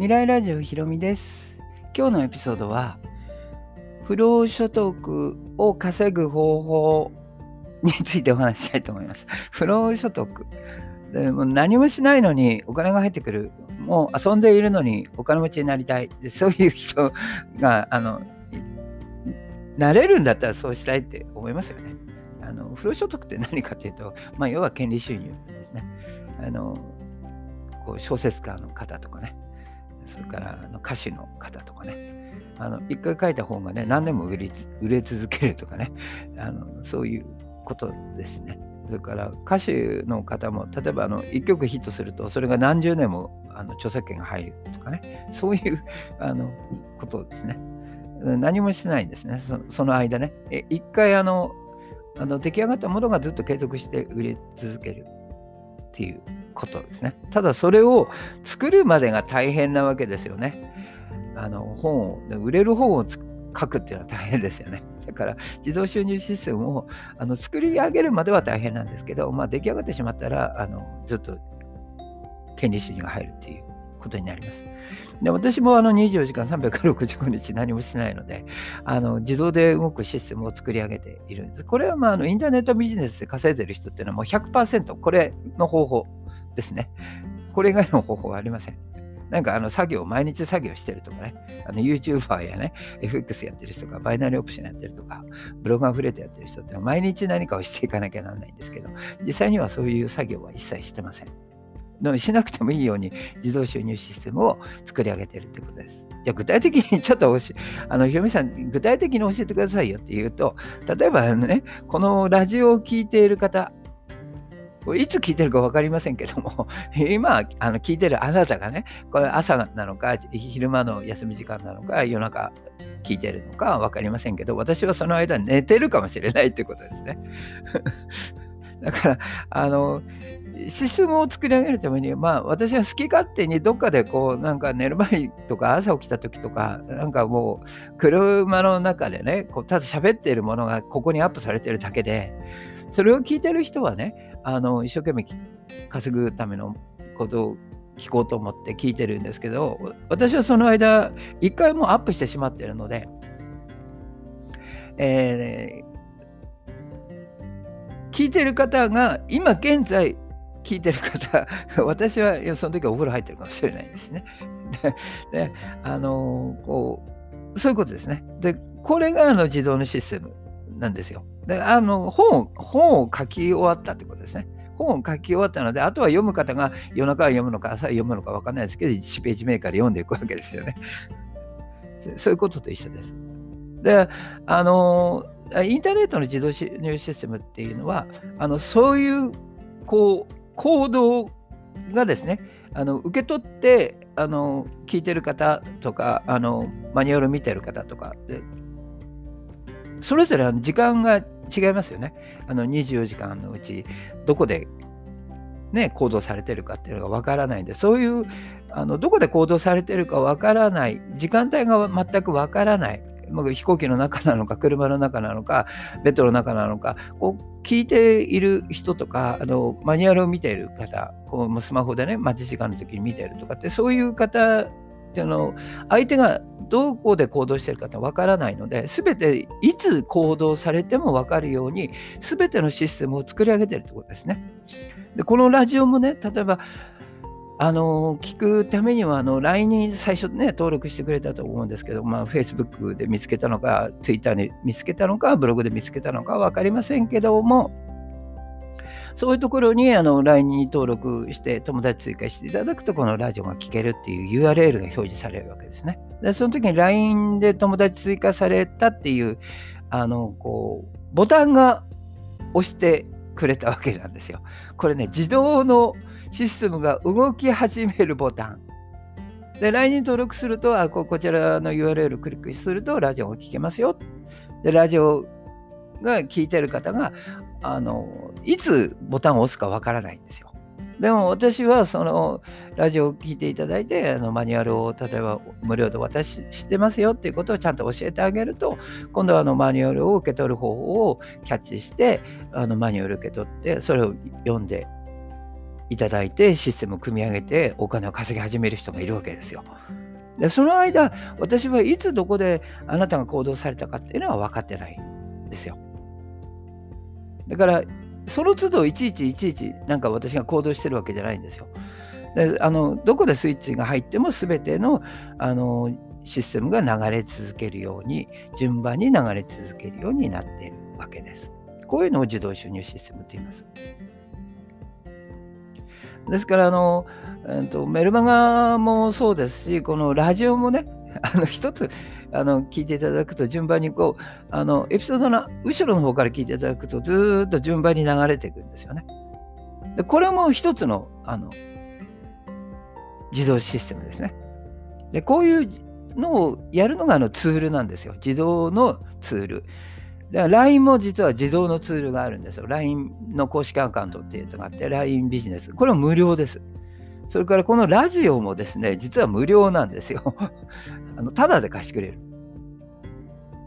未来ラジオひろみです。今日のエピソードは不労所得を稼ぐ方法についてお話したいと思います。不労所得。でも何もしないのにお金が入ってくる。もう遊んでいるのにお金持ちになりたい。そういう人があのなれるんだったらそうしたいって思いますよね。あの不労所得って何かというと、まあ、要は権利収入ですね。あのこう小説家の方とかね、それからあの歌手の方とかね、あの一回書いた本がね、何年も売り売れ続けるとかね あの、そういうことですね。それから歌手の方も、例えばあの1曲ヒットすると、それが何十年もあの著作権が入るとかね、そういう あのことですね。何もしてないんですね、そその間ね。一回あのあの出来上がったものがずっと継続して売れ続けるっていうことですね。ただそれを作るまでが大変なわけですよね。あの本を売れる本を書くっていうのは大変ですよね。だから自動収入システムをあの作り上げるまでは大変なんですけど、まあ、出来上がってしまったらあのずっと権利収入が入るっていうことになります。で私もあの24時間365日何もしてないのであの自動で動くシステムを作り上げているんです。これはまああのインターネットビジネスで稼いでる人っていうのはもう100%これの方法ですね。これ以外の方法はありません。なんかあの作業、毎日作業してるとかね、あの YouTuber やね、FX やってる人とか、バイナリーオプションやってるとか、ブログアフレートやってる人って毎日何かをしていかなきゃならないんですけど、実際にはそういう作業は一切してません。のしなくてもいいように自動収入システムを作り上げてるってことです。じゃあ具体的にちょっとし、あの、ひろみさん、具体的に教えてくださいよって言うと、例えばね、このラジオを聴いている方、これいつ聞いてるか分かりませんけども、今あの聞いてるあなたがね、これ朝なのか、昼間の休み時間なのか、夜中聞いてるのか分かりませんけど、私はその間寝てるかもしれないってことですね。だから、あの、システムを作り上げるために、まあ、私は好き勝手にどっかでこう、なんか寝る前とか朝起きた時とか、なんかもう、車の中でね、こうただ喋っているものがここにアップされてるだけで、それを聞いてる人はね、あの一生懸命稼ぐためのことを聞こうと思って聞いてるんですけど、私はその間、一回もアップしてしまってるので、えー、聞いてる方が今現在聞いてる方、私はその時はお風呂入ってるかもしれないですね。で、あのこう、そういうことですね。で、これがあの自動のシステムなんですよ。で、あの本を本を書き終わったってことですね。本を書き終わったので、あとは読む方が夜中は読むのか朝読むのか分かんないですけど、1ページ目から読んでいくわけですよね。そういうことと一緒です。で、あの、インターネットの自動収入システムっていうのは、あのそういうこう行動がですね、あの受け取ってあの聞いてる方とかあのマニュアル見てる方とかそれぞれ時間が違いますよね。あの24時間のうちどこで、ね、行動されてるかっていうのがわからないんでそういうあのどこで行動されてるかわからない時間帯が全くわからない飛行機の中なのか車の中なのかベッドの中なのかこう聞いている人とかあのマニュアルを見ている方こうスマホでね待ち時間の時に見ているとかってそういう方っていうの相手がどこで行動してるかってわからないので全ていつ行動されても分かるように全てのシステムを作り上げてるってことですね。でこのラジオもね例えばあの聞くためにはあの LINE に最初ね登録してくれたと思うんですけど、まあ、Facebook で見つけたのか Twitter に見つけたのかブログで見つけたのか分かりませんけどもそういうところにあの LINE に登録して友達追加していただくとこのラジオが聞けるっていう URL が表示されるわけですね。でその時に LINE で友達追加されたっていうあのこうボタンが押してくれたわけなんですよ。これね自動のシステムが動き始めるボタン。で、LINE に登録すると、あここちらの URL をクリックすると、ラジオが聞けますよ。で、ラジオが聞いてる方が、あの、いつボタンを押すかわからないんですよ。でも私はそのラジオを聞いていただいてあのマニュアルを例えば無料で渡してますよっていうことをちゃんと教えてあげると今度はあのマニュアルを受け取る方法をキャッチしてあのマニュアル受け取ってそれを読んでいただいてシステムを組み上げてお金を稼ぎ始める人がいるわけですよ。でその間私はいつどこであなたが行動されたかっていうのは分かってないんですよ。だからその都度いちいちいちいちなんか私が行動してるわけじゃないんですよ。であのどこでスイッチが入っても全てのあのシステムが流れ続けるように順番に流れ続けるようになっているわけです。こういうのを自動収入システムと言います。ですからあの、えーと、メルマガもそうですしこのラジオもねあの一つあの聞いていただくと順番にこうあのエピソードの後ろの方から聞いていただくとずっと順番に流れていくんですよね。でこれも一つのあの自動システムですね。でこういうのをやるのがあのツールなんですよ。自動のツール。だから LINE も実は自動のツールがあるんですよ。LINE の公式アカウントっていうのがあって、LINE ビジネス。これは無料です。それからこのラジオもですね、実は無料なんですよ。あのただで貸してくれる。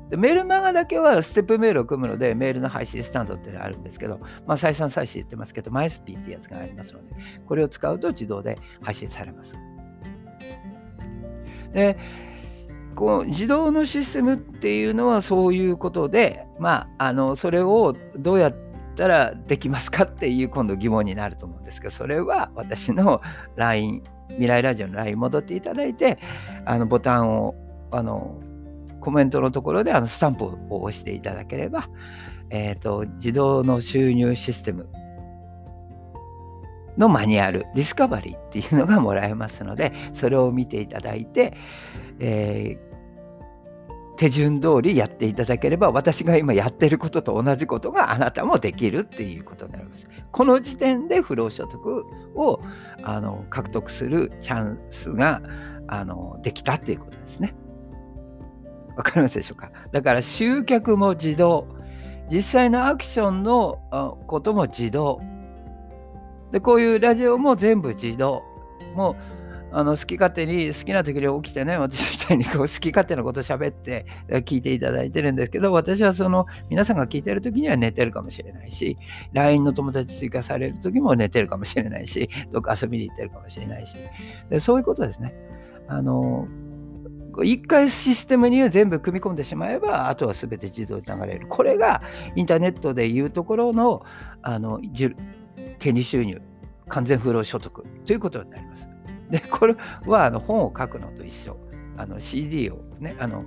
でメールマガだけはステップメールを組むので、メールの配信スタンドっていうのがあるんですけど、まあ、再三再四言ってますけど、マイスピーっていうやつがありますので、これを使うと自動で配信されます。で、こう自動のシステムっていうのはそういうことで、まあ、あのそれをどうやったらできますかっていう今度疑問になると思うんですけどそれは私の LINE 未来ラジオの LINE 戻っていただいてあのボタンをあのコメントのところであのスタンプを押していただければ、えーと、自動の収入システムのマニュアル、ディスカバリーっていうのがもらえますので、それを見ていただいて、えー、手順通りやっていただければ、私が今やってることと同じことがあなたもできるっていうことになります。この時点で不労所得をあの獲得するチャンスがあのできたっていうことですね。わかりますでしょうか？だから集客も自動、実際のアクションのことも自動。で、こういうラジオも全部自動。もうあの好き勝手に好きな時に起きてね、私みたいにこう好き勝手なこと喋って聞いていただいてるんですけど、私はその皆さんが聞いてる時には寝てるかもしれないし、LINE の友達追加される時も寝てるかもしれないし、どっか遊びに行ってるかもしれないし、でそういうことですね。あの一回システムに全部組み込んでしまえば、あとは全て自動で流れる。これがインターネットでいうところのあの権利収入、完全不労所得ということになります。で、これはあの本を書くのと一緒。あの CD をね、あの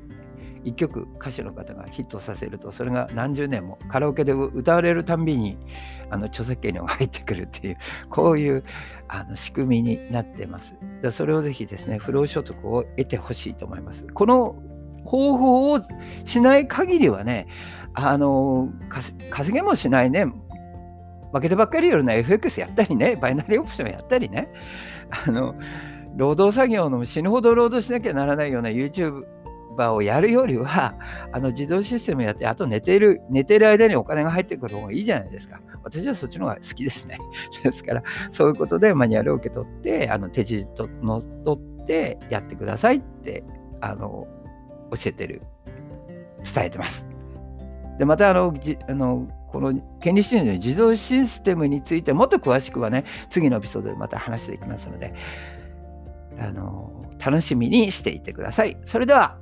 1曲歌手の方がヒットさせるとそれが何十年もカラオケで歌われるたんびにあの著作権料が入ってくるっていう こういうあの仕組みになってます。だそれをぜひですね不労所得を得てほしいと思います。この方法をしない限りはねあの稼げもしないね負けてばっかりよりの FX やったりねバイナリーオプションやったりねあの労働作業の死ぬほど労働しなきゃならないような YouTube バーをやるよりは、あの自動システムやって、あと寝てる、寝てる間にお金が入ってくる方がいいじゃないですか。私はそっちの方が好きですね。ですから、そういうことでマニュアルを受け取って、あの手順と乗っ取ってやってくださいって、あの、教えてる、伝えてます。で、また、あの、じあのこの権利収入の自動システムについてもっと詳しくはね、次のエピソードでまた話していきますので、あの楽しみにしていてください。それでは